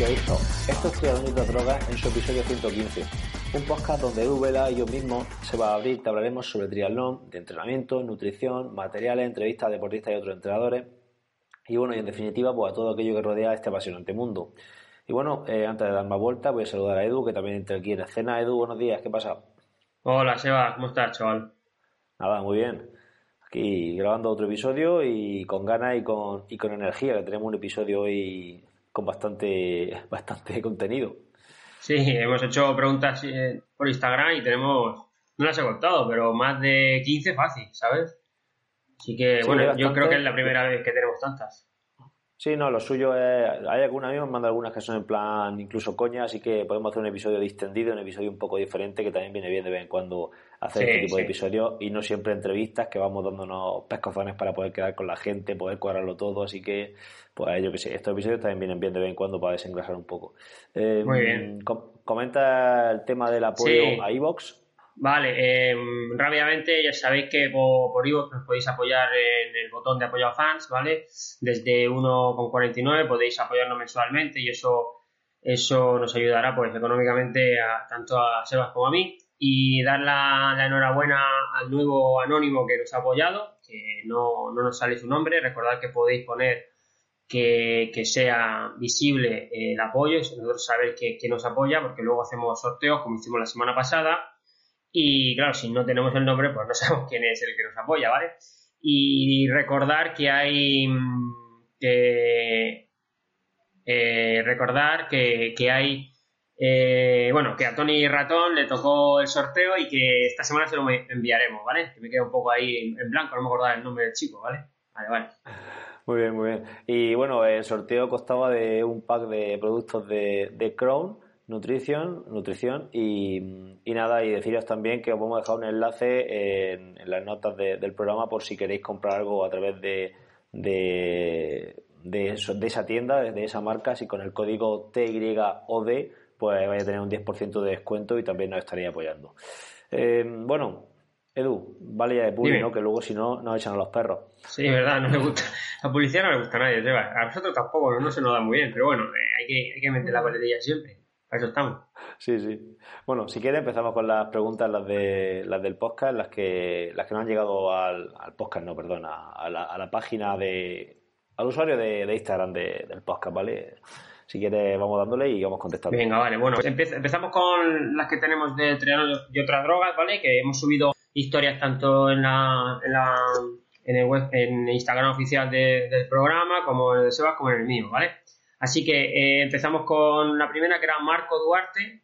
Esto es Triatlón y Drogas en su episodio 115, un podcast donde Edu Vela y yo mismo se va a abrir, te hablaremos sobre triatlón, de entrenamiento, nutrición, materiales, entrevistas a deportistas y otros entrenadores, y bueno, y en definitiva, pues a todo aquello que rodea este apasionante mundo. Y bueno, eh, antes de dar más vuelta, voy a saludar a Edu, que también entra aquí en escena. Edu, buenos días, ¿qué pasa? Hola, Seba, ¿cómo estás, chaval? Nada, muy bien. Aquí grabando otro episodio y con ganas y con, y con energía, que tenemos un episodio hoy con bastante, bastante contenido. Sí, hemos hecho preguntas eh, por Instagram y tenemos, no las he contado, pero más de 15 fácil, ¿sabes? Así que, Sí, bueno, yo creo que es la primera vez que tenemos tantas. Sí, no, lo suyo es. Hay algunas, a mí me mandan algunas que son en plan incluso coña, así que podemos hacer un episodio distendido, un episodio un poco diferente, que también viene bien de vez en cuando hacer Sí, este tipo de episodios y no siempre entrevistas, que vamos dándonos pescozones para poder quedar con la gente, poder cuadrarlo todo, así que, pues yo que sé, estos episodios también vienen bien de vez en cuando para desengrasar un poco. Eh, Muy bien. com- comenta el tema del apoyo Sí. a iVox. Vale, eh, rápidamente ya sabéis que por, por iVoox nos podéis apoyar en el botón de apoyo a fans, ¿vale? Desde 1,49 podéis apoyarnos mensualmente y eso, eso nos ayudará pues económicamente a, tanto a Sebas como a mí. Y dar la, la enhorabuena al nuevo anónimo que nos ha apoyado, que no, no nos sale su nombre. Recordad que podéis poner que, que sea visible el apoyo nosotros saber que, que nos apoya, porque luego hacemos sorteos como hicimos la semana pasada. Y claro, si no tenemos el nombre, pues no sabemos quién es el que nos apoya, ¿vale? Y recordar que hay que eh, recordar que, que hay eh, bueno, que a Tony Ratón le tocó el sorteo y que esta semana se lo enviaremos, ¿vale? Que me queda un poco ahí en blanco, no me acordaba el nombre del chico, ¿vale? Vale, vale. Muy bien, muy bien. Y bueno, el sorteo constaba de un pack de productos de, de Crown, nutrición, nutrición y, y nada, y deciros también que os vamos a dejar un enlace en, en las notas de- del programa por si queréis comprar algo a través de, de, de, eso- de esa tienda, de esa marca, si con el código TYOD pues vais a tener un 10% de descuento y también nos estaréis apoyando. Eh, bueno, Edu, vale ya de publi. ¿no? Que luego si no nos echan a los perros. Sí, verdad, no me gusta. La publicidad no le gusta a nadie, Seba. A nosotros tampoco, no, no se nos da muy bien, pero bueno, eh, hay, que, hay que meter la coletilla siempre. Eso estamos. Sí, sí. Bueno, si quieres empezamos con las preguntas, las de las del podcast, las que las que no han llegado al, al podcast, no, perdona, a la, a la página de al usuario de, de Instagram de- del podcast, ¿vale? Si quieres vamos dándole y vamos contestando. Venga, vale, bueno, pues empe- empezamos con las que tenemos de triatlón y otras drogas, ¿vale? Que hemos subido historias tanto en la, en la en el web, en Instagram oficial de- del programa, como en el de Sebas, como en el mío, ¿vale? Así que eh, empezamos con la primera, que era Marco Duarte.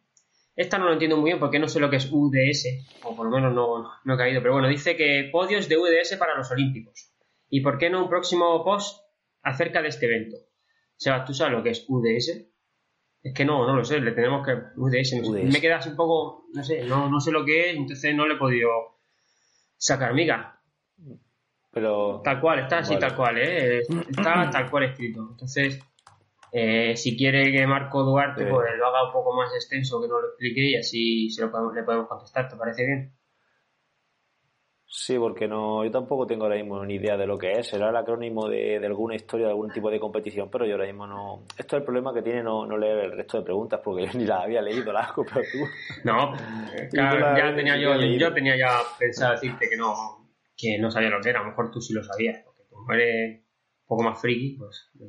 Esta no lo entiendo muy bien porque no sé lo que es UDS, o por lo menos no, no he caído, pero bueno, dice que podios de UDS para los Olímpicos. ¿Y por qué no un próximo post acerca de este evento? Sebas, ¿tú sabes lo que es UDS? Es que no, no lo sé, le tenemos que. UDS, no sé. UDS. Me queda así un poco, no sé, no, no sé lo que es, entonces no le he podido sacar miga. Pero Tal cual, está así, Vale. tal cual, ¿eh? Está tal cual escrito. Entonces, eh, si quiere que Marco Duarte Sí. pues lo haga un poco más extenso, que nos lo explique y así se lo podemos- le podemos contestar, ¿te parece bien? sí, porque no, yo tampoco tengo ahora mismo ni idea de lo que es. Será el acrónimo de, de alguna historia, de algún tipo de competición, pero yo ahora mismo no. Esto es el problema que tiene no, no leer el resto de preguntas, porque yo ni las había leído largo, pero tú. No, claro, la- ya tenía yo, yo tenía ya pensado decirte que no, que no sabía lo que era, a lo mejor tú sí lo sabías, porque como eres un poco más friki, pues, no.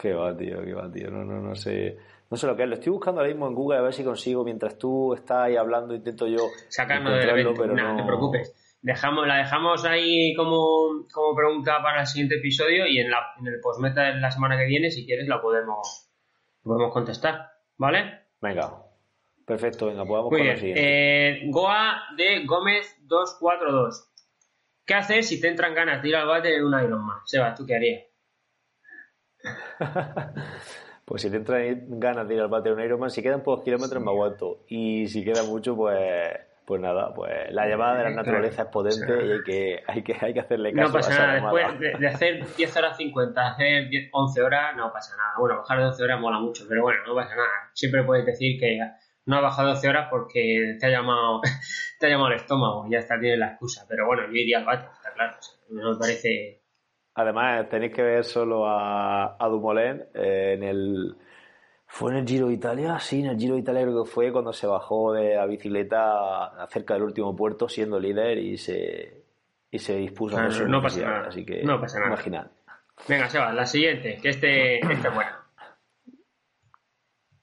Qué va, tío, qué va, tío. No, no, no sé. No sé lo que es. Lo estoy buscando ahora mismo en Google a ver si consigo, mientras tú estás ahí hablando, intento yo sacarnos encontrarlo, evento, pero no... no te preocupes. dejamos, la dejamos ahí como, como pregunta para el siguiente episodio y en, la, en el postmeta de la semana que viene, si quieres, la podemos, podemos contestar. ¿Vale? Venga. Perfecto, venga, podemos Muy bien. Eh, Goa de Gómez 242. ¿Qué haces si te entran ganas de ir al bate en un Ironman? Seba, ¿tú qué harías? pues si te entran ganas de ir al bate en un Ironman, si quedan pocos kilómetros me aguanto. Y si queda mucho, pues pues nada, pues la llamada de la naturaleza es potente y hay que, hay que, hay que hacerle caso. No pasa nada, después de, hacer 10 horas 50, hacer 11 horas, no pasa nada. Bueno, bajar de 12 horas mola mucho, pero bueno, no pasa nada. Siempre puedes decir que no has bajado 12 horas porque te ha llamado, te ha llamado el estómago, ya está, tienes la excusa. Pero bueno, yo iría al bate, está claro. no me parece. Además, tenéis que ver solo a, a Dumoulin eh, en el fue en el Giro de Italia, sí, en el Giro de Italia creo que fue cuando se bajó de la bicicleta cerca del último puerto siendo líder y se, y se dispuso a eso. No pasa nada. Así que, no pasa nada. Venga, Seba, la siguiente, que este, este es buena.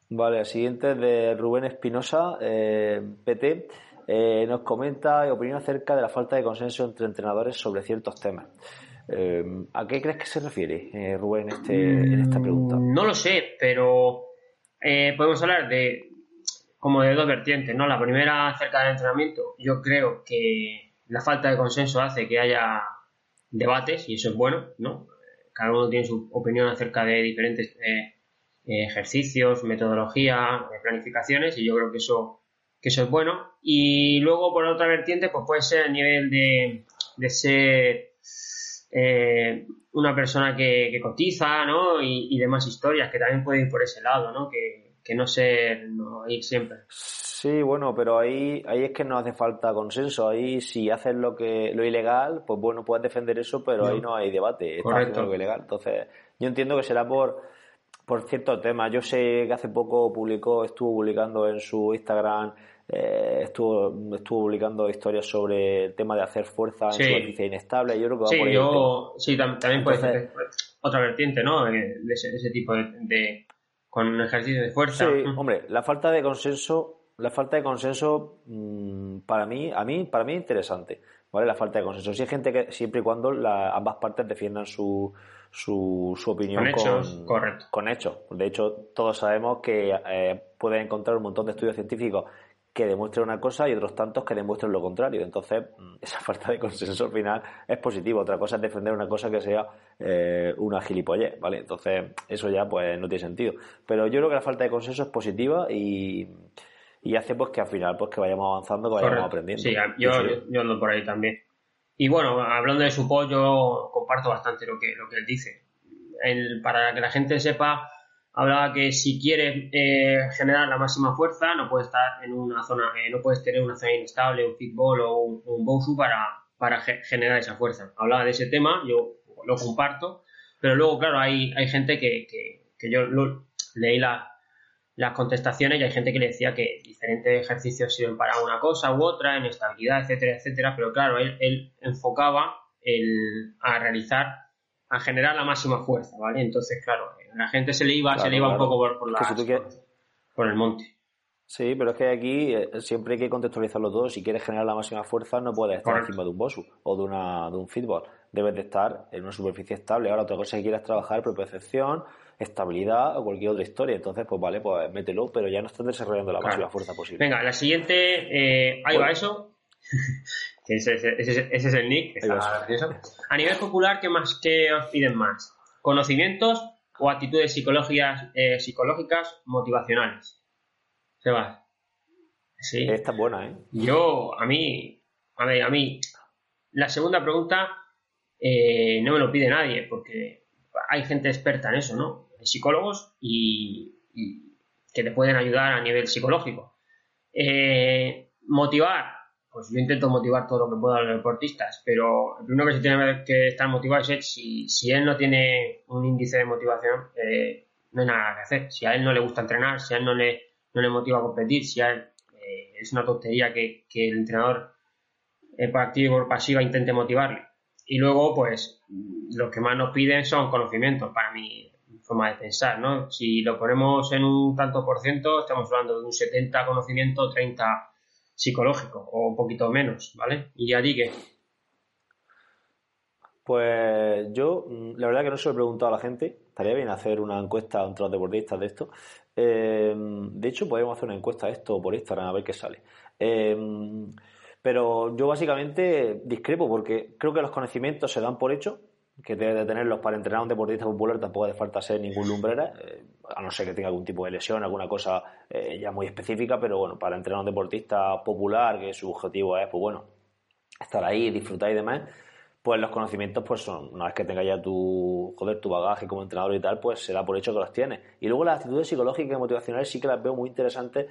Vale, la siguiente es de Rubén Espinosa, eh, PT. Eh, nos comenta y opinión acerca de la falta de consenso entre entrenadores sobre ciertos temas. Eh, ¿A qué crees que se refiere, Rubén, este, en esta pregunta? No lo sé, pero eh, podemos hablar de como de dos vertientes, ¿no? La primera acerca del entrenamiento, yo creo que la falta de consenso hace que haya debates y eso es bueno, ¿no? Cada uno tiene su opinión acerca de diferentes eh, ejercicios, metodología, planificaciones y yo creo que eso, que eso es bueno. Y luego por otra vertiente, pues puede ser a nivel de, de ser eh, una persona que, cotiza, ¿no? Y, demás historias que también pueden ir por ese lado, ¿no? Que, no sé, no ir siempre. Sí, bueno, pero ahí, ahí es que no hace falta consenso. Ahí si haces lo que lo ilegal, pues bueno, puedes defender eso, pero ahí no hay debate. Estás haciendo lo ilegal. Entonces, yo entiendo que será por por ciertos temas. Yo sé que hace poco publicó, estuvo publicando en su Instagram eh, estuvo, estuvo publicando historias sobre el tema de hacer fuerza en superficie inestable. Yo creo que va sí, por yo, sí, también puede ser otra vertiente, ¿no? De ese, tipo de, con un ejercicio de fuerza. Sí, hombre, la falta de consenso, la falta de consenso mm, para mí, a mí, para mí interesante, ¿vale? La falta de consenso. Si hay gente que siempre y cuando ambas partes defiendan su, su, su opinión con hechos, correcto. con hechos. De hecho, todos sabemos que eh, pueden encontrar un montón de estudios científicos que demuestren una cosa y otros tantos que demuestren lo contrario. Entonces, mm, esa falta de consenso al final es positivo. Otra cosa es defender una cosa que sea eh, una gilipollez, ¿vale? Entonces, eso ya pues no tiene sentido. Pero yo creo que la falta de consenso es positiva y, hace pues que al final pues que vayamos avanzando, que vayamos aprendiendo. Sí, yo, yo, ando por ahí también. Y bueno, hablando de su pollo, comparto bastante lo que, lo que él dice. para que la gente sepa hablaba que si quieres eh, generar la máxima fuerza no puedes estar en una zona eh, no puedes tener una zona inestable un fitball o un, un para, para generar esa fuerza hablaba de ese tema yo lo comparto pero luego claro hay, hay gente que, que, yo leí las contestaciones y hay gente que le decía que diferentes ejercicios sirven para una cosa u otra en estabilidad etcétera etcétera pero claro él, él enfocaba el, a realizar a generar la máxima fuerza, ¿vale? Entonces, claro, la gente se le iba, se le iba un poco por, por, por, el monte. Sí, pero es que aquí eh, siempre hay que contextualizarlo todo. Si quieres generar la máxima fuerza, no puedes estar encima de un bosu o de, una, de un fitball. Debes de estar en una superficie estable. Ahora, otra cosa es que quieras trabajar percepción, estabilidad o cualquier otra historia. Entonces, pues vale, pues mételo, pero ya no estás desarrollando la máxima fuerza posible. Venga, la siguiente, eh, ahí va eso. ese, es el nick, A nivel popular, ¿qué más que os piden más? ¿Conocimientos o actitudes psicológicas, eh, psicológicas motivacionales? Sebas. Sí. Esta es buena, ¿eh? Yo, a mí, a ver, a mí, la segunda pregunta eh, no me lo pide nadie, porque hay gente experta en eso, ¿no? Psicólogos y, que te pueden ayudar a nivel psicológico. Eh, motivar, pues yo intento motivar todo lo que puedo a los deportistas, pero el primero que se tiene que estar motivado es si, si él no tiene un índice de motivación, eh, no hay nada que hacer. Si a él no le gusta entrenar, si a él no le, no le motiva a competir, si a él eh, es una tontería que, el entrenador eh, por activa y por pasiva intente motivarle. Y luego, pues, lo que más nos piden son conocimientos, para mi forma de pensar, ¿no? Si lo ponemos en un tanto por ciento, estamos hablando de un 70 conocimiento, 30 psicológico o un poquito menos, ¿vale? ¿Y a ti qué? Pues yo, mm, la verdad que no se lo he preguntado a la gente. Estaría bien hacer una encuesta entre los deportistas de esto. Eh, de hecho, podemos hacer una encuesta de esto por Instagram a ver qué sale. Eh, pero yo básicamente discrepo porque creo que los conocimientos se dan por hecho, que debe de tenerlos para entrenar a un deportista popular tampoco hace falta ser ningún lumbrera, eh, a no ser que tenga algún tipo de lesión, alguna cosa ya muy específica, pero bueno, para entrenar a un deportista popular, que su objetivo es, pues bueno, estar ahí, disfrutar y demás, pues los conocimientos, pues una vez que tengas ya tu, joder, tu bagaje como entrenador y tal, pues será por hecho que los tienes. Y luego las actitudes psicológicas y motivacionales sí que las veo muy interesantes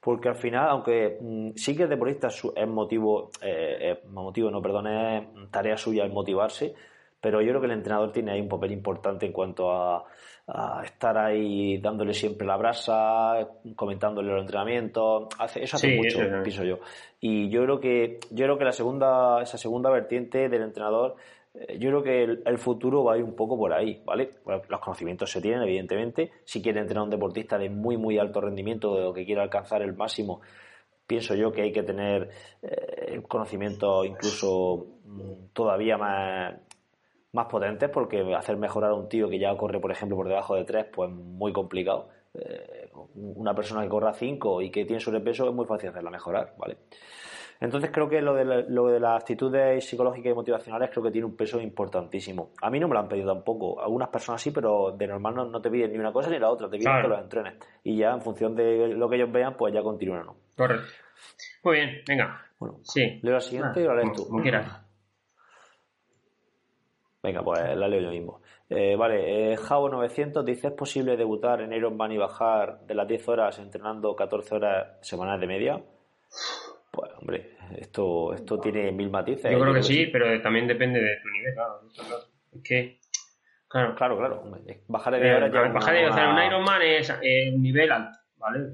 porque al final, aunque mm, sí que el deportista es motivo, eh, motivo, no, perdón, es tarea suya el motivarse, pero yo creo que el entrenador tiene ahí un papel importante en cuanto a, estar ahí dándole siempre la brasa, comentándole los entrenamientos, hace, eso hace mucho, pienso yo. Y yo creo que, yo creo que la segunda, esa segunda vertiente del entrenador, eh, yo creo que el, futuro va a ir un poco por ahí, ¿vale? los conocimientos se tienen, evidentemente. Si quiere entrenar a un deportista de muy, muy alto rendimiento o que quiera alcanzar el máximo, pienso yo que hay que tener eh, conocimientos incluso mm, todavía más más potentes porque hacer mejorar a un tío que ya corre, por ejemplo, por debajo de 3, pues muy complicado. Eh, una persona que corra 5 y que tiene sobrepeso es muy fácil hacerla mejorar, ¿vale? Entonces creo que lo de, lo de las actitudes psicológicas y motivacionales creo que tiene un peso importantísimo. A mí no me lo han pedido tampoco. Algunas personas sí, pero de normal no, te piden ni una cosa ni la otra. Te piden que los entrenes. Y ya en función de lo que ellos vean, pues ya continúan o no. Correcto. Muy bien, venga. Bueno, sí. leo la siguiente y la lees tú. Como quieras. Venga, pues la leo yo mismo. Eh, vale, eh, Javo900 dice: ¿Es posible debutar en Ironman y bajar de las 10 horas entrenando 14 horas semanales de media? Pues, hombre, esto, esto tiene mil matices. Yo creo que, sí, pero también depende de tu nivel, claro. Es que. Claro, claro, claro. Bajar de 10 horas ya. Bajar de, o sea, un Ironman es eh, nivel alto, ¿vale?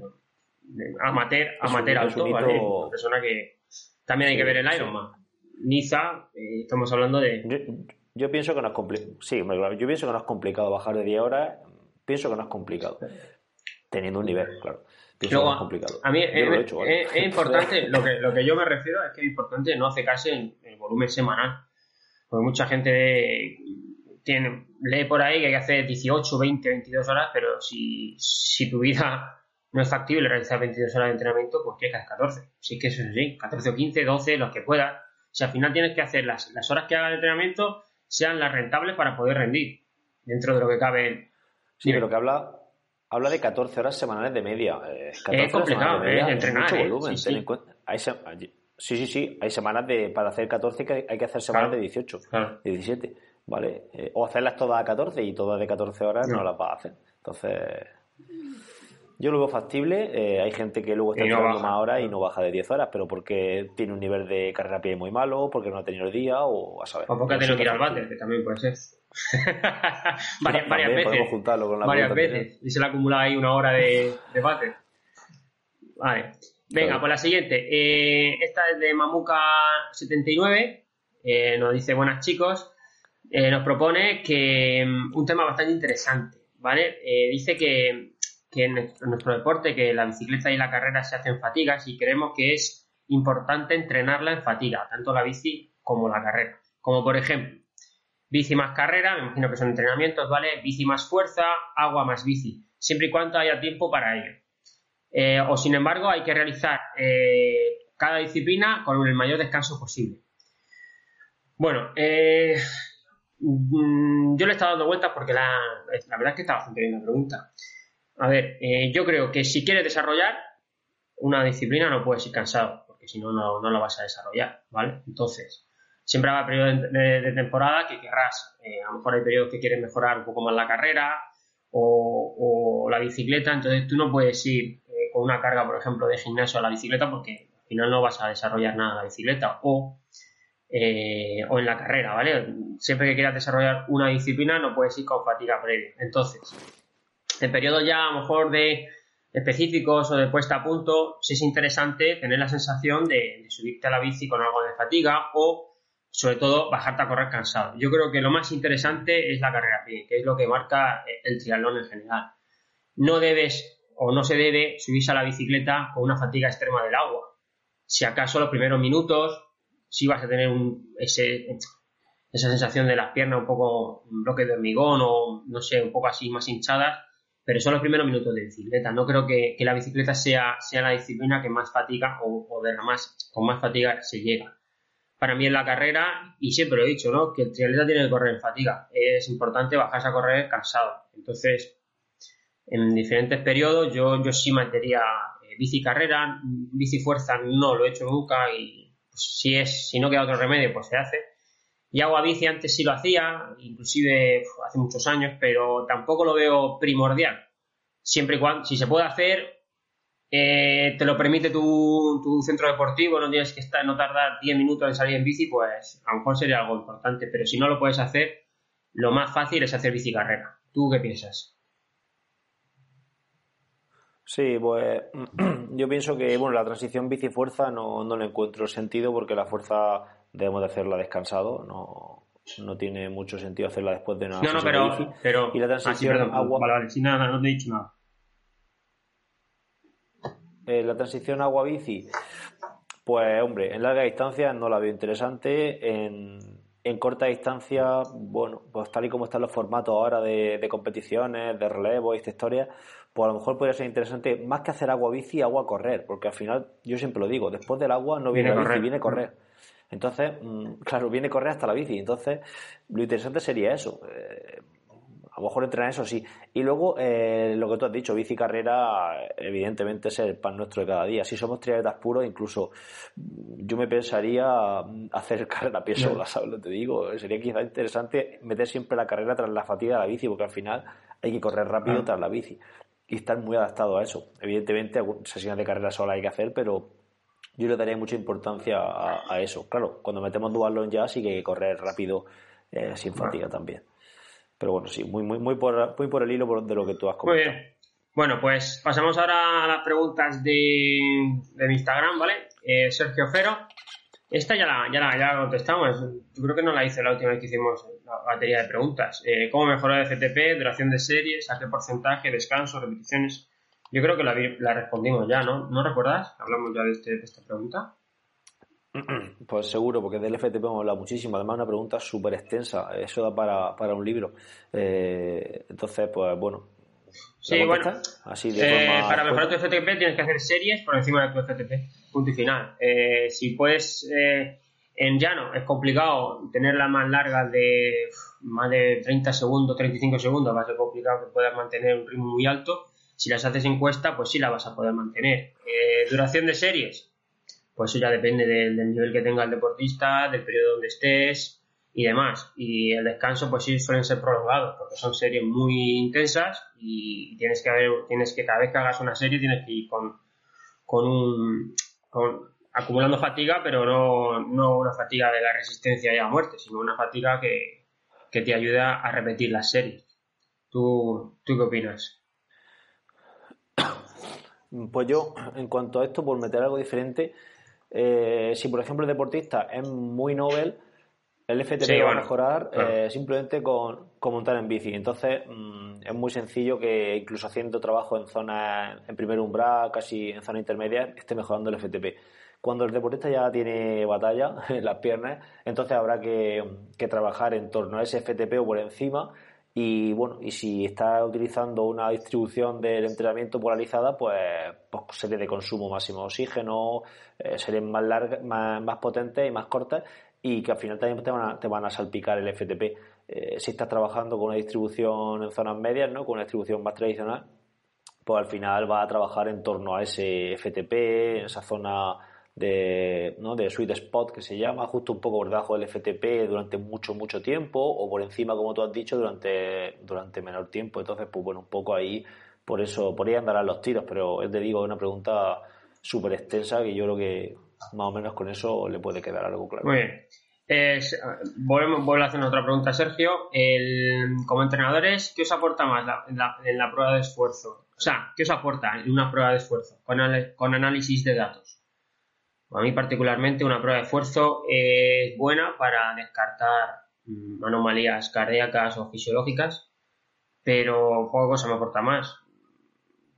Amateur, amateur alto, ¿vale? Una persona que. También hay que ver el Ironman. Niza, estamos hablando de. Yo pienso que no es complicado. Sí, yo pienso que no es complicado bajar de 10 horas. Pienso que no es complicado. Teniendo un nivel, claro. Pienso que no es complicado. A mí es, importante, lo que, lo que yo me refiero es que es importante no acercarse en el volumen semanal. Porque mucha gente tiene, lee por ahí que hay que hacer 18, 20, 22 horas, pero si, si tu vida no es factible realizar 22 horas de entrenamiento, pues que hacer 14. Si es que eso es así, 14 o 15, 12, los que puedas. Si al final tienes que hacer las, las horas que haga de entrenamiento, sean las rentables para poder rendir dentro de lo que cabe. Sí, pero que habla, habla de 14 horas semanales de media. Eh, es complicado, es entrenar. ¿eh? volumen, sí, sí. sí, Hay semanas de, para hacer 14 que hay que hacer semanas de 18, de 17. ¿Vale? Eh, o hacerlas todas a 14 y todas de 14 horas no, las vas a hacer. Entonces. Yo lo veo factible. Eh, hay gente que luego está entrenando más horas y no baja de 10 horas, pero porque tiene un nivel de carrera a pie muy malo, porque no ha tenido el día o a saber. O porque ha tenido que ir al váter, que también puede ser. varias, varias veces. juntarlo con la varias veces. Y se le ha acumulado ahí una hora de, de váter. Vale. Venga, pues la siguiente. Eh, esta es de Mamuka79. Eh, nos dice, buenas chicos. nos propone que mm, un tema bastante interesante. ¿Vale? dice que que en nuestro deporte, que la bicicleta y la carrera se hacen fatigas y creemos que es importante entrenarla en fatiga, tanto la bici como la carrera. Como por ejemplo, bici más carrera, me imagino que son entrenamientos, ¿vale? Bici más fuerza, agua más bici, siempre y cuando haya tiempo para ello. Eh, o sin embargo, hay que realizar eh, cada disciplina con el mayor descanso posible. Bueno, eh, mm, yo le he estado dando vueltas porque la, la verdad es que está bastante bien la pregunta. A ver, eh, yo creo que si quieres desarrollar una disciplina no puedes ir cansado, porque si no, no la vas a desarrollar, ¿vale? Entonces, siempre habrá periodos de, temporada que querrás, eh, a lo mejor hay periodos que quieres mejorar un poco más la carrera o, la bicicleta, entonces tú no puedes ir eh, con una carga, por ejemplo, de gimnasio a la bicicleta porque al final no vas a desarrollar nada la bicicleta o, o en la carrera, ¿vale? Siempre que quieras desarrollar una disciplina no puedes ir con fatiga previa. Entonces, en periodos ya a lo mejor de específicos o de puesta a punto, sí es interesante tener la sensación de, subirte a la bici con algo de fatiga o sobre todo bajarte a correr cansado. Yo creo que lo más interesante es la carrera que es lo que marca el triatlón en general. No debes o no se debe subirse a la bicicleta con una fatiga extrema del agua. Si acaso los primeros minutos sí vas a tener esa sensación de las piernas un poco un bloque de hormigón o no sé, un poco así más hinchadas, pero son los primeros minutos de bicicleta. No creo que, la bicicleta sea, sea la disciplina que más fatiga o, de la más, con más fatiga se llega. Para mí en la carrera, y siempre lo he dicho, ¿no? que el triatleta tiene que correr en fatiga. Es importante bajarse a correr cansado. Entonces, en diferentes periodos yo, yo sí metería eh, bici carrera, bici fuerza no lo he hecho nunca y pues, si, es, si no queda otro remedio pues se hace y agua bici antes sí lo hacía, inclusive hace muchos años, pero tampoco lo veo primordial. Siempre y cuando, si se puede hacer, eh, te lo permite tu, centro deportivo, no tienes que estar, no tardar 10 minutos en salir en bici, pues a lo mejor sería algo importante. Pero si no lo puedes hacer, lo más fácil es hacer bici carrera. ¿Tú qué piensas? Sí, pues yo pienso que bueno, la transición bici-fuerza no, no le encuentro sentido porque la fuerza debemos de hacerla descansado, no, no tiene mucho sentido hacerla después de una no, no, pero, pero y la transición ah, agua vale, vale, nada, no te he dicho nada. Eh, la transición agua bici, pues hombre, en larga distancia no la veo interesante, en, en corta distancia, bueno, pues tal y como están los formatos ahora de, de competiciones, de relevo y esta historia, pues a lo mejor podría ser interesante más que hacer agua bici, agua correr, porque al final, yo siempre lo digo, después del agua no viene, la bici, viene correr. Entonces, mm, claro, viene correr hasta la bici. Entonces, lo interesante sería eso. Eh, a lo mejor entrenar eso sí. Y luego, eh, lo que tú has dicho, bici carrera, evidentemente es el pan nuestro de cada día. Si somos triatletas puros, incluso mm, yo me pensaría mm, hacer carrera a pie sola, ¿sabes lo que te digo? Sería quizá interesante meter siempre la carrera tras la fatiga de la bici, porque al final hay que correr rápido tras la bici. Y estar muy adaptado a eso. Evidentemente, sesiones de carrera sola hay que hacer, pero yo le daría mucha importancia a, eso. Claro, cuando metemos dualón ya sí que hay que correr rápido eh, sin fatiga también. Pero bueno, sí, muy, muy, muy, por, muy por el hilo de lo que tú has comentado. Muy bien. Bueno, pues pasamos ahora a las preguntas de, de mi Instagram, ¿vale? Eh, Sergio Fero. Esta ya la, ya, la, ya contestamos. Yo creo que no la hice la última vez que hicimos la batería de preguntas. Eh, ¿Cómo mejorar el FTP? ¿Duración de series? ¿A qué porcentaje? ¿Descanso? ¿Repeticiones? Yo creo que la, respondimos ya, ¿no? ¿No recuerdas? Hablamos ya de, este, de esta pregunta. Pues seguro, porque del FTP hemos hablado muchísimo. Además, una pregunta súper extensa. Eso da para, para un libro. Eh, entonces, pues bueno. Sí, bueno. Así de eh, para mejorar tu FTP tienes que hacer series por encima de tu FTP. Punto y final. Eh, si puedes. en llano es complicado tenerla más larga de más de 30 segundos, 35 segundos. Va a ser complicado que puedas mantener un ritmo muy alto si las haces en cuesta, pues sí la vas a poder mantener. Eh, duración de series, pues eso ya depende del, nivel que tenga el deportista, del periodo donde estés y demás. Y el descanso, pues sí suelen ser prolongados, porque son series muy intensas y tienes que haber, que cada vez que hagas una serie tienes que ir con, con un acumulando fatiga, pero no, no una fatiga de la resistencia y a muerte, sino una fatiga que, que te ayuda a repetir las series. ¿Tú, ¿Tú qué opinas? Pues yo, en cuanto a esto, por meter algo diferente, eh, si por ejemplo el deportista es muy novel, el FTP va a mejorar eh, simplemente con, montar en bici. Entonces, mm, es muy sencillo que incluso haciendo trabajo en zona, en primer umbral, casi en zona intermedia, esté mejorando el FTP. Cuando el deportista ya tiene batalla en las piernas, entonces habrá que, que trabajar en torno a ese FTP o por encima y bueno, y si está utilizando una distribución del entrenamiento polarizada, pues, pues serie de consumo máximo de oxígeno, eh, series más largas, más, más, potentes y más cortas, y que al final también te van a, te van a salpicar el FTP. Eh, si estás trabajando con una distribución en zonas medias, ¿no? Con una distribución más tradicional, pues al final va a trabajar en torno a ese FTP, en esa zona de, ¿no? de sweet spot que se llama, justo un poco por debajo del FTP durante mucho, mucho tiempo, o por encima, como tú has dicho, durante, durante menor tiempo. Entonces, pues bueno, un poco ahí, por eso, por ahí andarán los tiros, pero te digo, es una pregunta súper extensa que yo creo que más o menos con eso le puede quedar algo claro. Muy bien. volvemos, vuelvo a hacer otra pregunta, Sergio. El, como entrenadores, ¿qué os aporta más en, la, prueba de esfuerzo? O sea, ¿qué os aporta en una prueba de esfuerzo con, con análisis de datos? A mí particularmente una prueba de esfuerzo es buena para descartar mm, anomalías cardíacas o fisiológicas, pero poca cosa me aporta más.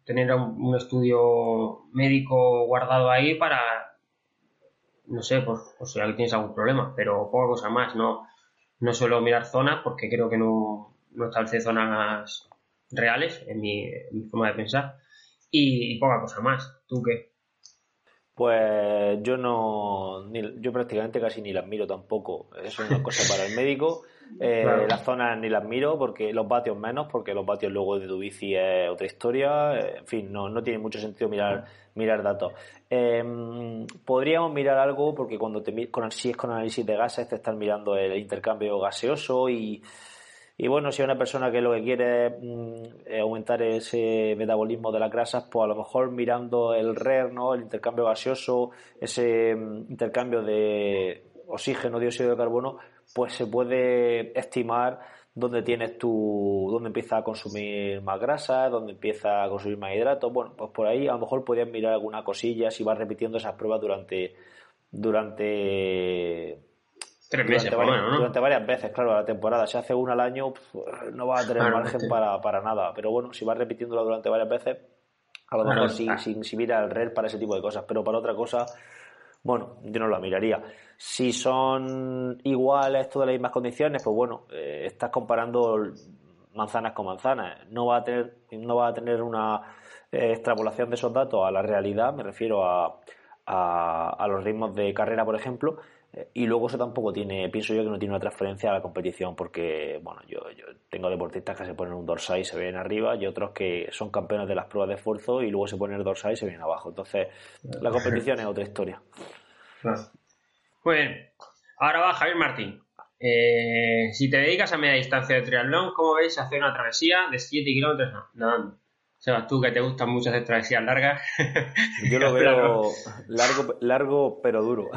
Tener un, estudio médico guardado ahí para, no sé, por, si alguien tienes algún problema, pero poca cosa más. No, no suelo mirar zonas porque creo que no, no establece zonas reales en mi, forma de pensar. Y, poca cosa más. ¿Tú qué? Pues yo no, yo prácticamente casi ni las miro tampoco. Eso es una cosa para el médico. Eh, las zonas ni las miro porque los vatios menos, porque los vatios luego de tu bici es otra historia. Eh, en fin, no, no tiene mucho sentido mirar, mirar datos. Em, podríamos mirar algo porque cuando te con, si es con análisis de gases te están mirando el intercambio gaseoso y, y bueno, si es una persona que lo que quiere es mm, aumentar ese metabolismo de las grasas, pues a lo mejor mirando el RER, ¿no? el intercambio gaseoso, ese mm, intercambio de oxígeno, dióxido de carbono, pues se puede estimar dónde tienes tu, dónde empieza a consumir más grasa, dónde empieza a consumir más hidratos. Bueno, pues por ahí a lo mejor podrías mirar alguna cosilla si vas repitiendo esas pruebas durante durante Tres meses, durante, varias, durante varias veces, claro, la temporada. Si hace una al año, no vas a tener margen para, para, nada. Pero bueno, si vas repitiéndolo durante varias veces, a lo mejor sí, sí, mira el red para ese tipo de cosas. Pero para otra cosa, bueno, yo no la miraría. Si son iguales todas las mismas condiciones, pues bueno, eh, estás comparando manzanas con manzanas. No va a tener, no va a tener una eh, extrapolación de esos datos a la realidad, me refiero a, a, los ritmos de carrera, por ejemplo. Y luego eso tampoco tiene, pienso yo que no tiene una transferencia a la competición, porque bueno, yo, yo tengo deportistas que se ponen un dorsal y se ven arriba, y otros que son campeones de las pruebas de esfuerzo y luego se ponen el dorsal y se ven abajo. Entonces, la competición es otra historia. Bueno, ahora va Javier Martín. Eh, si te dedicas a media distancia de triatlón, ¿cómo veis hacer una travesía de 7 kilómetros nadando? Sebas, tú que te gustan mucho hacer travesías largas. Yo lo veo largo, largo pero duro.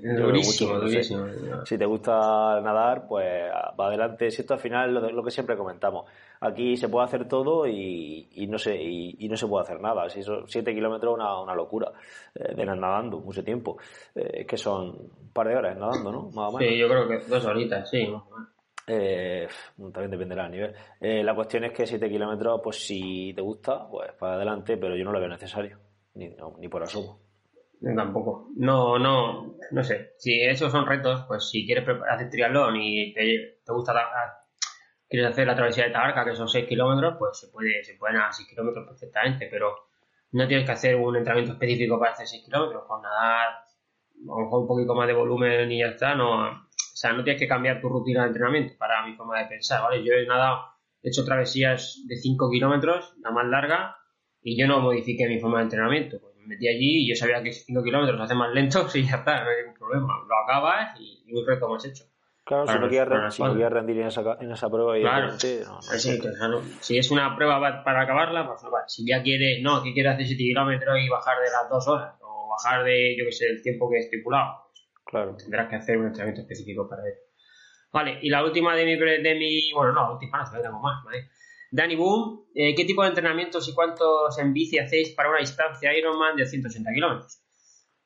Durísimo, durísimo. Si te gusta nadar, pues va adelante. Si esto al final lo, lo que siempre comentamos. Aquí se puede hacer todo y, no, se, y, no se puede hacer nada. Si son 7 kilómetros una, una locura eh, de nadando mucho tiempo. Eh, que son un par de horas nadando, ¿no? Más o menos. Sí, yo creo que dos horitas, sí. Eh, también dependerá del nivel. Eh, la cuestión es que 7 kilómetros, pues si te gusta, pues para adelante, pero yo no lo veo necesario, ni, ni por asomo. Tampoco. No, no, no sé. Si esos son retos, pues si quieres hacer triatlón y te, gusta, quieres hacer la travesía de Tabarca, que son 6 kilómetros, pues se puede, se pueden a 6 kilómetros perfectamente, pero no tienes que hacer un entrenamiento específico para hacer 6 kilómetros, con nadar a lo mejor un poquito más de volumen y ya está, no, o sea, no tienes que cambiar tu rutina de entrenamiento para mi forma de pensar, ¿vale? Yo he nadado, he hecho travesías de 5 kilómetros, la más larga, y yo no modifiqué mi forma de entrenamiento. Pues me metí allí y yo sabía que 5 kilómetros hace más lentos y ya está, no hay ningún problema. Lo acabas y, un reto más hecho. Claro, si no, quieres, rendir en esa, en esa prueba, claro. no, sí, si es una prueba para acabarla, pues Si ya quieres, no, que quieres hacer 7 kilómetros y bajar de las 2 horas, o bajar de, yo que sé, el tiempo que he estipulado, Claro. Tendrás que hacer un entrenamiento específico para ello. Vale, y la última de mi, de mi bueno, no, la última no, tengo más, ¿vale? Dani Boom, eh, ¿qué tipo de entrenamientos y cuántos en bici hacéis para una distancia Ironman de 180 kilómetros?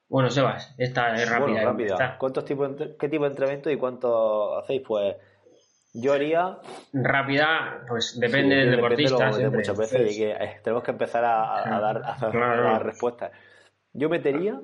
Bueno, Sebas, esta es rápida. Bueno, rápida. ¿Cuántos tipos, ¿Qué tipo de entrenamiento y cuánto hacéis? Pues yo haría. Rápida, pues depende del deportista. muchas veces y que eh, tenemos que empezar a, dar, a respuestas. Yo metería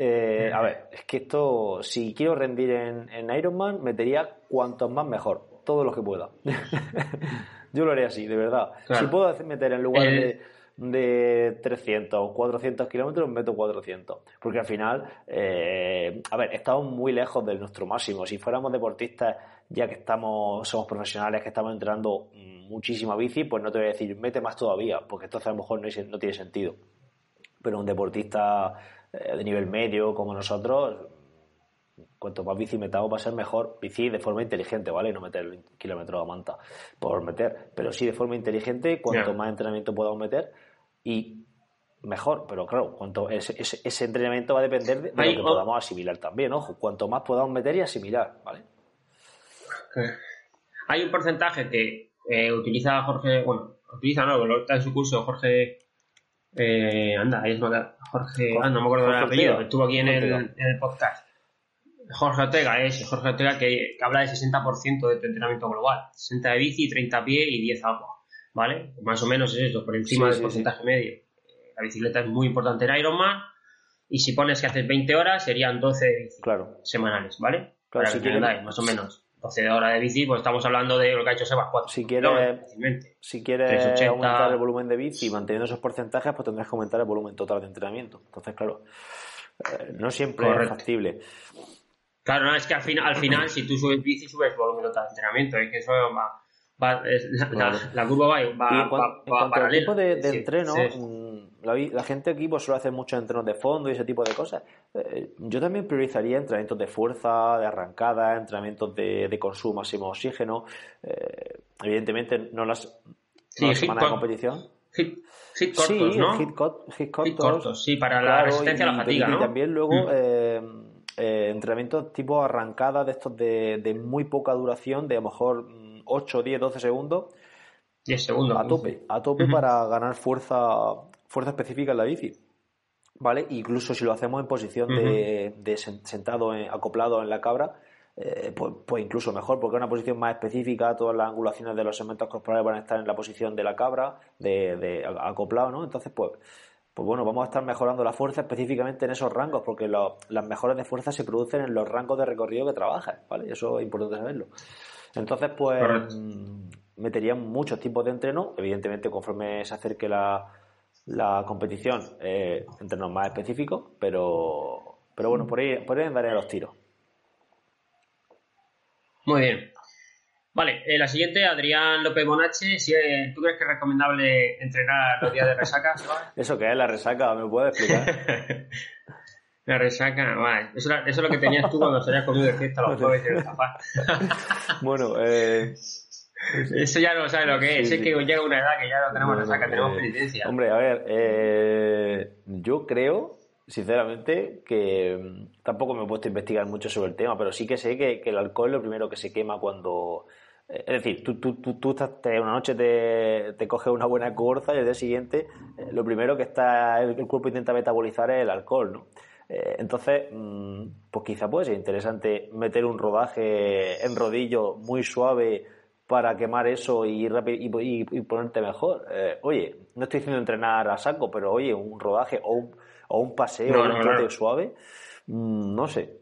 eh, a ver, es que esto, si quiero rendir en, en Ironman, metería cuantos más mejor, todos los que pueda. Yo lo haría así, de verdad. Si puedo meter en lugar de, de 300 o 400 kilómetros, meto 400. Porque al final, eh, a ver, estamos muy lejos de nuestro máximo. Si fuéramos deportistas, ya que estamos, somos profesionales, que estamos entrenando muchísima bici, pues no te voy a decir, mete más todavía, porque entonces a lo mejor no, no tiene sentido. Pero un deportista eh, de nivel medio como nosotros, cuanto más bici metamos va a ser mejor. Bici de forma inteligente, ¿vale? No meter kilómetros a manta por meter, pero sí de forma inteligente, cuanto más entrenamiento podamos meter y mejor. Pero claro, cuanto ese, ese, entrenamiento va a depender de, lo que podamos asimilar también, ojo. Cuanto más podamos meter y asimilar, ¿vale? Hay un porcentaje que eh, utiliza Jorge, bueno, utiliza no, lo está en su curso Jorge eh, anda, ahí es Jorge, ah, no me acuerdo del apellido, estuvo aquí en el, en el, podcast. Jorge Ortega, ese, Jorge Ortega que, habla de 60% de tu entrenamiento global, 60 de bici, 30 a pie y 10 agua, ¿vale? Más o menos es eso, por encima del porcentaje medio. Eh, la bicicleta es muy importante en Ironman y si pones que haces 20 horas serían 12 claro. semanales, ¿vale? Claro, si quieren, más o menos. 12 horas de bici, pues estamos hablando de lo que ha hecho Sebas, 4 Si quieres, si quieres aumentar el volumen de bici manteniendo esos porcentajes, pues tendrás que aumentar el volumen total de entrenamiento. Entonces, claro, eh, no siempre es factible. Claro, no, es que al, final, al final, si tú subes bici, subes volumen total de entrenamiento. Es que eso va, la, curva va, va, en, cuanto al tipo de, entreno, La, gente aquí pues, suele hacer muchos entrenos de fondo y ese tipo de cosas. Eh, yo también priorizaría entrenamientos de fuerza, de arrancada, entrenamientos de, consumo máximo de oxígeno. Eh, evidentemente, no las, no semanas de competición. Hit, cortos, sí, ¿no? Hit, cortos. sí, para la resistencia a la fatiga, y, también luego mm. eh, entrenamientos tipo arrancada de estos de, de muy poca duración, de a lo mejor 8, 10, 12 segundos. 10 segundos. A tope, a tope para ganar fuerza, fuerza específica en la bici. ¿Vale? Incluso si lo hacemos en posición de, sentado acoplado en la cabra, eh, pues, pues, incluso mejor, porque es una posición más específica, todas las angulaciones de los segmentos corporales van a estar en la posición de la cabra, de, acoplado, ¿no? Entonces, pues, pues bueno, vamos a estar mejorando la fuerza específicamente en esos rangos, porque las mejoras de fuerza se producen en los rangos de recorrido que trabajas, ¿vale? Eso es importante saberlo. Entonces, pues mm, metería muchos tipos de entreno, evidentemente conforme se acerque la, la competición, eh, entrenos más específicos, pero, pero bueno, por ahí, por ahí andaré a los tiros. Muy bien. Vale, eh, la siguiente, Adrián López Bonache. Si, eh, ¿Tú crees que es recomendable entrenar los días de resaca? ¿Eso qué es la resaca? ¿Me puedes explicar? La resaca, vale. Eso, eso, es lo que tenías tú cuando salías comido de fiesta los jueves en el bueno, eh... Eso ya no sabes lo que es. es que llega una edad que ya no tenemos resaca, tenemos penitencia. Hombre, a ver, eh... yo creo, sinceramente, que mm, tampoco me he puesto a investigar mucho sobre el tema, pero sí que sé que, que el alcohol es lo primero que se quema cuando. Eh, es decir, tú, tú, tú, tú estás, una noche te, te, coges una buena corza y el día siguiente eh, lo primero que está el, el cuerpo intenta metabolizar es el alcohol, ¿no? Eh, entonces, mm, pues quizá puede ser interesante meter un rodaje en rodillo muy suave para quemar eso y, y, ponerte mejor. Eh, oye, no estoy diciendo entrenar a saco, pero oye, un rodaje o un, o un paseo un trote suave, mm, no sé.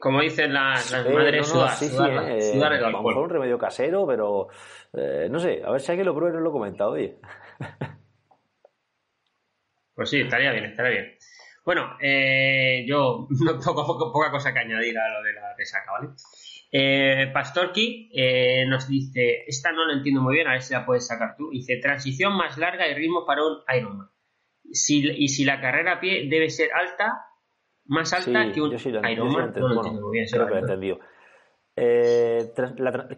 Como dicen las, madres, sudar, sudar, a lo mejor un remedio casero, pero eh, no sé, a ver si alguien lo prueba y no lo comenta, oye. Pues sí, estaría bien, estaría bien. Bueno, eh, yo no tengo poca cosa que añadir a lo de la resaca, ¿vale? Eh, Pastorki eh, nos dice, esta no la entiendo muy bien, a ver si la puedes sacar tú. Dice, transición más larga y ritmo para un Ironman. Si, y si la carrera a pie debe ser alta, más alta que un Ironman, no lo entiendo muy bien. Creo que lo he entendido. Eh,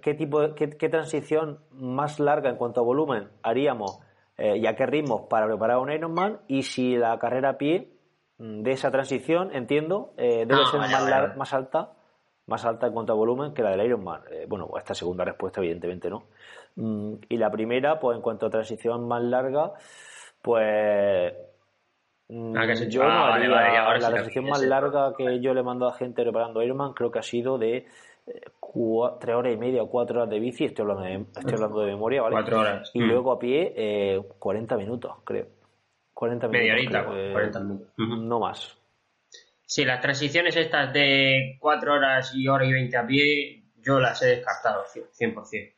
¿qué, tipo, qué, qué, transición más larga en cuanto a volumen haríamos eh, y a qué ritmo para preparar un Ironman? Y si la carrera a pie de esa transición, entiendo, eh, debe ah, ser más, más alta más alta en cuanto a volumen que la del Ironman. Eh, bueno, esta segunda respuesta evidentemente no. Mm, y la primera, pues en cuanto a transición más larga, pues mm, ah, yo no ah, haría la transición más larga que yo le mando a gente preparando Ironman creo que ha sido de eh, tres horas y media o cuatro horas de bici, estoy hablando de, estoy hablando de memoria, ¿vale? Cuatro horas. Y mm. luego a pie eh, 40 minutos, creo. 40 minutos. Media horita, 40 minutos. No más. Sí, las transiciones estas de 4 horas y hora y 20 a pie, yo las he descartado 100%.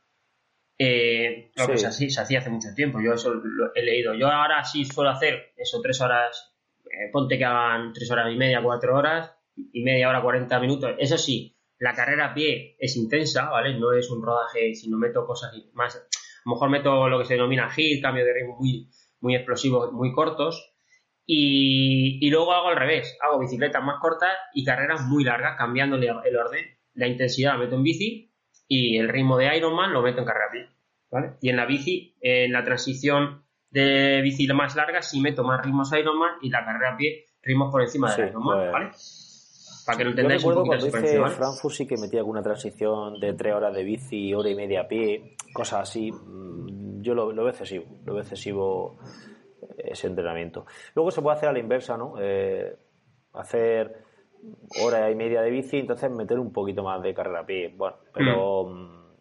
Eh, lo que se, se hacía hace mucho tiempo, yo eso lo he leído. Yo ahora sí suelo hacer eso, 3 horas, eh, ponte que hagan 3 horas y media, 4 horas y media hora, 40 minutos. Eso sí, la carrera a pie es intensa, ¿vale? No es un rodaje, si no meto cosas más, a lo mejor meto lo que se denomina hit, cambio de ritmo muy muy explosivos, muy cortos. Y, luego hago al revés, hago bicicletas más cortas y carreras muy largas, cambiándole el orden. La intensidad la meto en bici y el ritmo de Ironman lo meto en carrera a pie. ¿vale? Y en la bici, en la transición de bici más larga, sí meto más ritmos Ironman y la carrera a pie, ritmos por encima de Ironman. Pues, ¿vale? Para que lo entendáis Yo recuerdo cuando hice Frankfurt sí que metía alguna transición de tres horas de bici, hora y media a pie, cosas así. Mm, yo lo, veo excesivo, lo veo excesivo ese entrenamiento. Luego se puede hacer a la inversa, ¿no? Eh, hacer hora y media de bici, entonces meter un poquito más de carrera a pie. Bueno, pero, mm. Mm,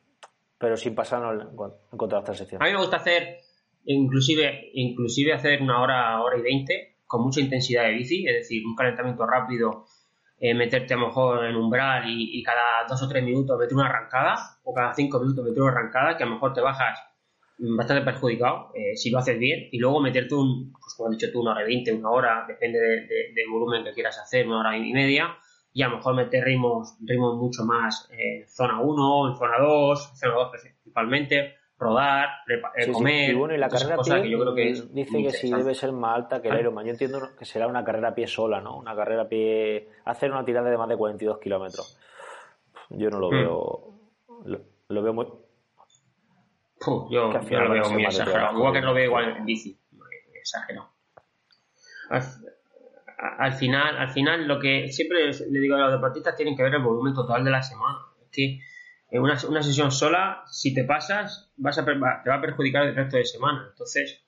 pero sin pasarnos en contra de las transiciones. A mí me gusta hacer, inclusive, inclusive hacer una hora, hora y veinte con mucha intensidad de bici, es decir, un calentamiento rápido eh, meterte a lo mejor en umbral y, y, cada dos o tres minutos meter una arrancada, o cada cinco minutos meter una arrancada, que a lo mejor te bajas bastante perjudicado eh, si lo haces bien, y luego meterte un, pues como has dicho tú, una hora y veinte, una hora, depende del volumen que quieras hacer, una hora y media, y a lo mejor meter ritmos, ritmos mucho más en zona 1, en zona 2, zona 2 principalmente, rodar, eh, comer. Y bueno, y la carrera a pie, que yo creo que dice que sí debe ser más alta que el Ironman. Yo entiendo que será una carrera a pie sola, ¿no? Una carrera a pie. Hacer una tirada de más de 42 kilómetros. Yo no lo hmm. veo. Lo, veo muy. Yo, lo veo muy exagerado. Lo veo igual en bici. Exagerado. Al, final, al final, lo que siempre le digo a los deportistas tienen que ver el volumen total de la semana. Es que en una, una, sesión sola, si te pasas, vas a, te va a perjudicar el resto de semana. Entonces,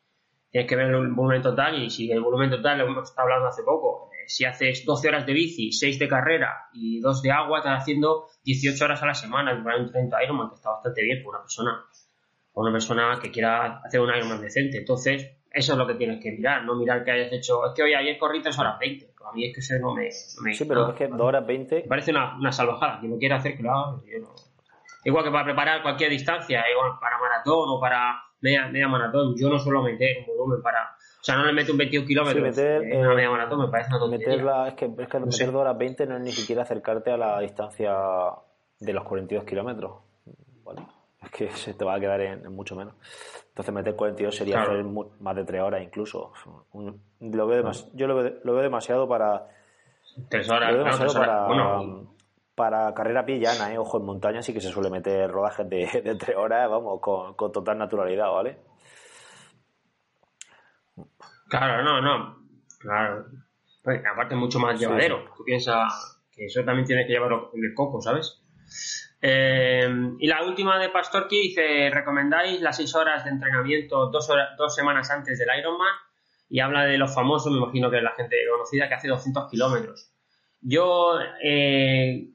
tienes que ver el volumen total y si el volumen total, lo hemos estado hablando hace poco, eh, si haces 12 horas de bici, 6 de carrera y 2 de agua, estás haciendo 18 horas a la semana para un 30 Ironman, que está bastante bien para una persona, una persona que quiera hacer un Ironman decente. Entonces, eso es lo que tienes que mirar, no mirar que hayas hecho, es que hoy ayer corrí 3 horas 20. A mí es que eso no me... sí, pero es que 2 horas 20... parece una, una salvajada. Quien lo quiera hacer, haga. Yo no, Igual que para preparar cualquier distancia, igual para maratón o para media, media maratón, yo no suelo meter un volumen para. O sea, no le meto un 21 kilómetros en una media maratón, me parece una tontería. Meterla, es que, es que meter 2 horas 20 no es ni siquiera acercarte a la distancia de los 42 kilómetros. ¿vale? Es que se te va a quedar en, mucho menos. Entonces meter 42 sería hacer más de 3 horas incluso. lo veo yo lo veo, lo veo, demasiado para... 3 horas, lo veo demasiado para, bueno, para carrera a pie llana, ¿eh? ojo, en montaña sí que se suele meter rodajes de, de tres horas, vamos, con, total naturalidad, ¿vale? Claro, no, no, claro. Pues, aparte mucho más llevadero. Tú piensas que eso también tiene que llevarlo el coco, ¿sabes? Eh, y la última de Pastorki dice, recomendáis las seis horas de entrenamiento dos, dos semanas antes del Ironman y habla de los famosos, me imagino que es la gente conocida, que hace 200 kilómetros. Yo eh,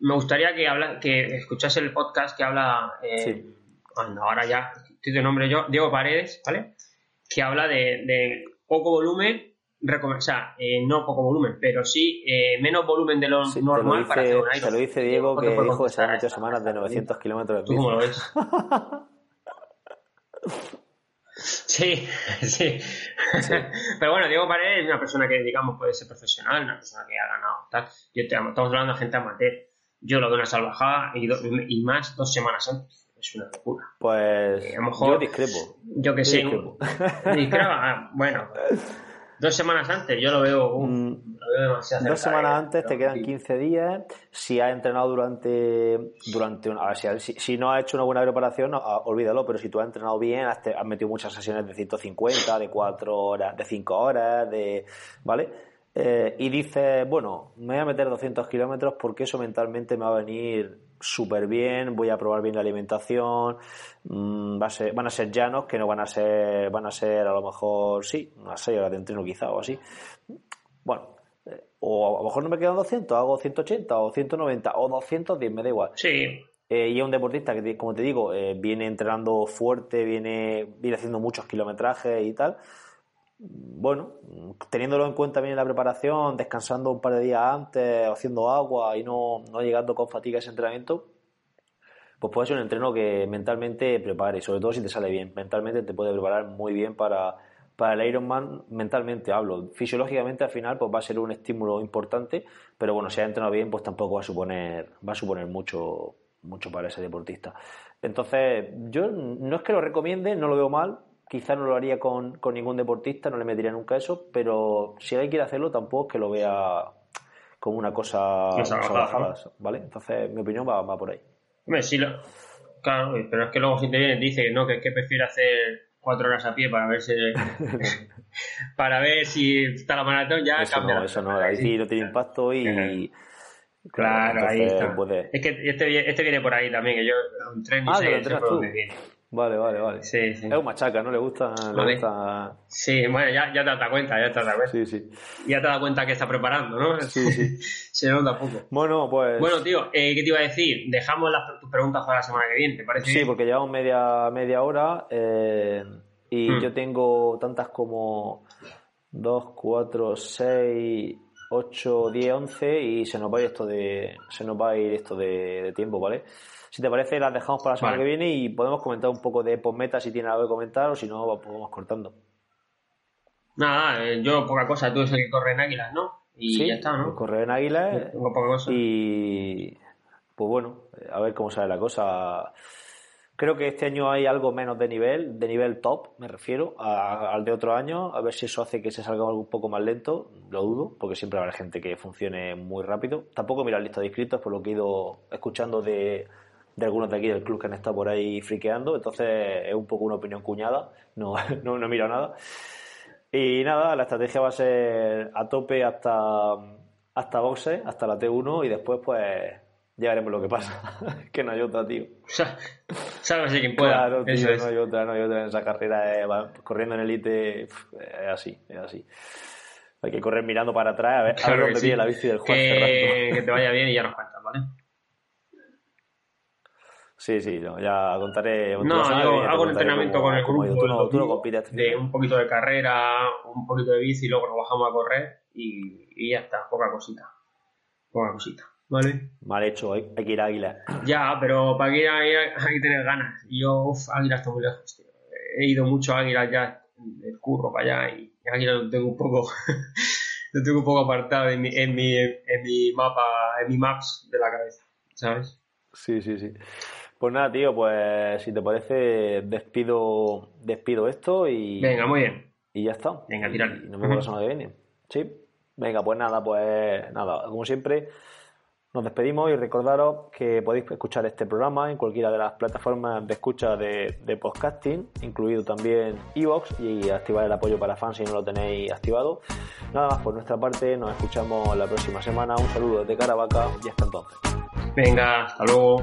me gustaría que habla, que escuchase el podcast que habla, eh, ahora ya estoy de nombre yo, Diego Paredes, ¿vale? Que habla de, poco volumen, o sea, eh, no poco volumen, pero sí eh, menos volumen de lo normal para hacer un Iron. Te lo dice Diego que dijo que se han hecho semanas de 900 kilómetros de ¿Tú cómo lo ves? Sí, sí, Pero bueno, Diego Paredes es una persona que, digamos, puede ser profesional, una persona que ha ganado tal. Yo te, estamos hablando de gente amateur yo lo doy una salvajada y, y más dos semanas antes. Es una locura. Pues eh, a lo mejor, yo discrepo. Yo que sé. Ah, bueno, dos semanas antes yo lo veo, mm, demasiado. Dos semanas antes te quedan 15 días. Si has entrenado durante. durante una, a ver, si, si, no has hecho una buena preparación, olvídalo, pero si tú has entrenado bien, has, has metido muchas sesiones de 150, de 4 horas, de 5 horas, de. ¿Vale? Eh, y dices, bueno, me voy a meter 200 kilómetros porque eso mentalmente me va a venir súper bien, voy a probar bien la alimentación, mm, va a ser, van a ser llanos que no van a ser, van a ser a lo mejor, sí, unas 6 horas de entreno quizá o así. Bueno, eh, o a lo mejor no me quedan 200, hago 180 o 190 o 210, me da igual. Sí. Eh, y es un deportista que, como te digo, viene entrenando fuerte, viene, viene haciendo muchos kilometrajes y tal bueno, teniéndolo en cuenta bien en la preparación, descansando un par de días antes, haciendo agua y no, no llegando con fatiga a ese entrenamiento, pues puede ser un entreno que mentalmente prepare, sobre todo si te sale bien. Mentalmente te puede preparar muy bien para, para el Ironman, mentalmente hablo. Fisiológicamente al final pues va a ser un estímulo importante, pero bueno, si ha entrenado bien, pues tampoco va a suponer, va a suponer mucho, mucho para ese deportista. Entonces, yo no es que lo recomiende, no lo veo mal, Quizá no lo haría con, con, ningún deportista, no le metería nunca eso, pero si alguien quiere hacerlo, tampoco es que lo vea como una cosa salvajada, ¿vale? Entonces, mi opinión va, va por ahí. Hombre, sí, lo... claro, pero es que luego si te viene dice que no, que es que prefiere hacer cuatro horas a pie para ver si para ver si está la maratón ya eso No, eso no, ahí sí no tiene impacto y... Claro, ahí está. Es que este, este viene por ahí también, que yo un tren y ah, viene. Vale, vale, vale. Sí, sí. Es un machaca, ¿no? Le gusta. Le gusta... Sí, bueno, ya, ya te das cuenta, ya te das cuenta. Sí, sí. Ya te das cuenta que está preparando, ¿no? Sí, sí. Se nota poco. Bueno, pues. Bueno, tío, eh, ¿qué te iba a decir? Dejamos las, tus preguntas para la semana que viene, ¿te parece? Sí, porque llevamos media, media hora eh, y hmm. yo tengo tantas como dos, cuatro, seis, 8, 10, 11 y se nos va a ir esto de, se nos va a ir esto de, tiempo, ¿vale? Si te parece, las dejamos para la semana que viene y podemos comentar un poco de postmeta si tiene algo que comentar o si no, pues vamos cortando. Nada, eh, yo poca cosa, tú eres el que corre en águilas, ¿no? Y ya está, ¿no? Corre en águilas. Y pues bueno, a ver cómo sale la cosa. Creo que este año hay algo menos de nivel, de nivel top, me refiero, al de otro año. A ver si eso hace que se salga un poco más lento. Lo dudo, porque siempre habrá gente que funcione muy rápido. Tampoco mira la lista de inscritos, por lo que he ido escuchando de, de algunos de aquí del club que han estado por ahí friqueando. Entonces es un poco una opinión cuñada. No, no, no he mirado nada. Y nada, la estrategia va a ser a tope hasta, hasta boxe, hasta la T1 y después pues ya veremos lo que pasa. que no hay otra, tío. Sabes quien pueda. Claro, tío, no hay otra, no hay otra en esa carrera. Eh, corriendo en elite es así, es así. Hay que correr mirando para atrás a ver, a ver dónde viene la bici del juez. Que, que te vaya bien y ya nos cuentas, ¿vale? Sí, sí, ya contaré. No, yo hago un entrenamiento con el grupo. de un poquito de carrera, un poquito de bici, y luego nos bajamos a correr y, ya está, poca cosita. Poca cosita, ¿vale? Mal hecho, hay, que ir a Águila. Ya, pero para ir a Águila hay que tener ganas. Y yo, uff, Águila está muy lejos, tío. He ido mucho a Águila ya, del curro para allá, y Águila lo tengo un poco. lo tengo un poco apartado en mi, en mi, en mi mapa, en mi maps de la cabeza, ¿sabes? Sí, sí, sí. Pues nada, tío, pues si te parece, despido, despido esto y. Venga, muy bien. Y ya está. Venga, tirar. Y nos vemos la semana que viene. Sí. Venga, pues nada, pues nada, como siempre, nos despedimos y recordaros que podéis escuchar este programa en cualquiera de las plataformas de escucha de, de podcasting, incluido también Evox, y activar el apoyo para fans si no lo tenéis activado. Nada más por nuestra parte, nos escuchamos la próxima semana. Un saludo desde Caravaca y hasta entonces. Venga, hasta luego.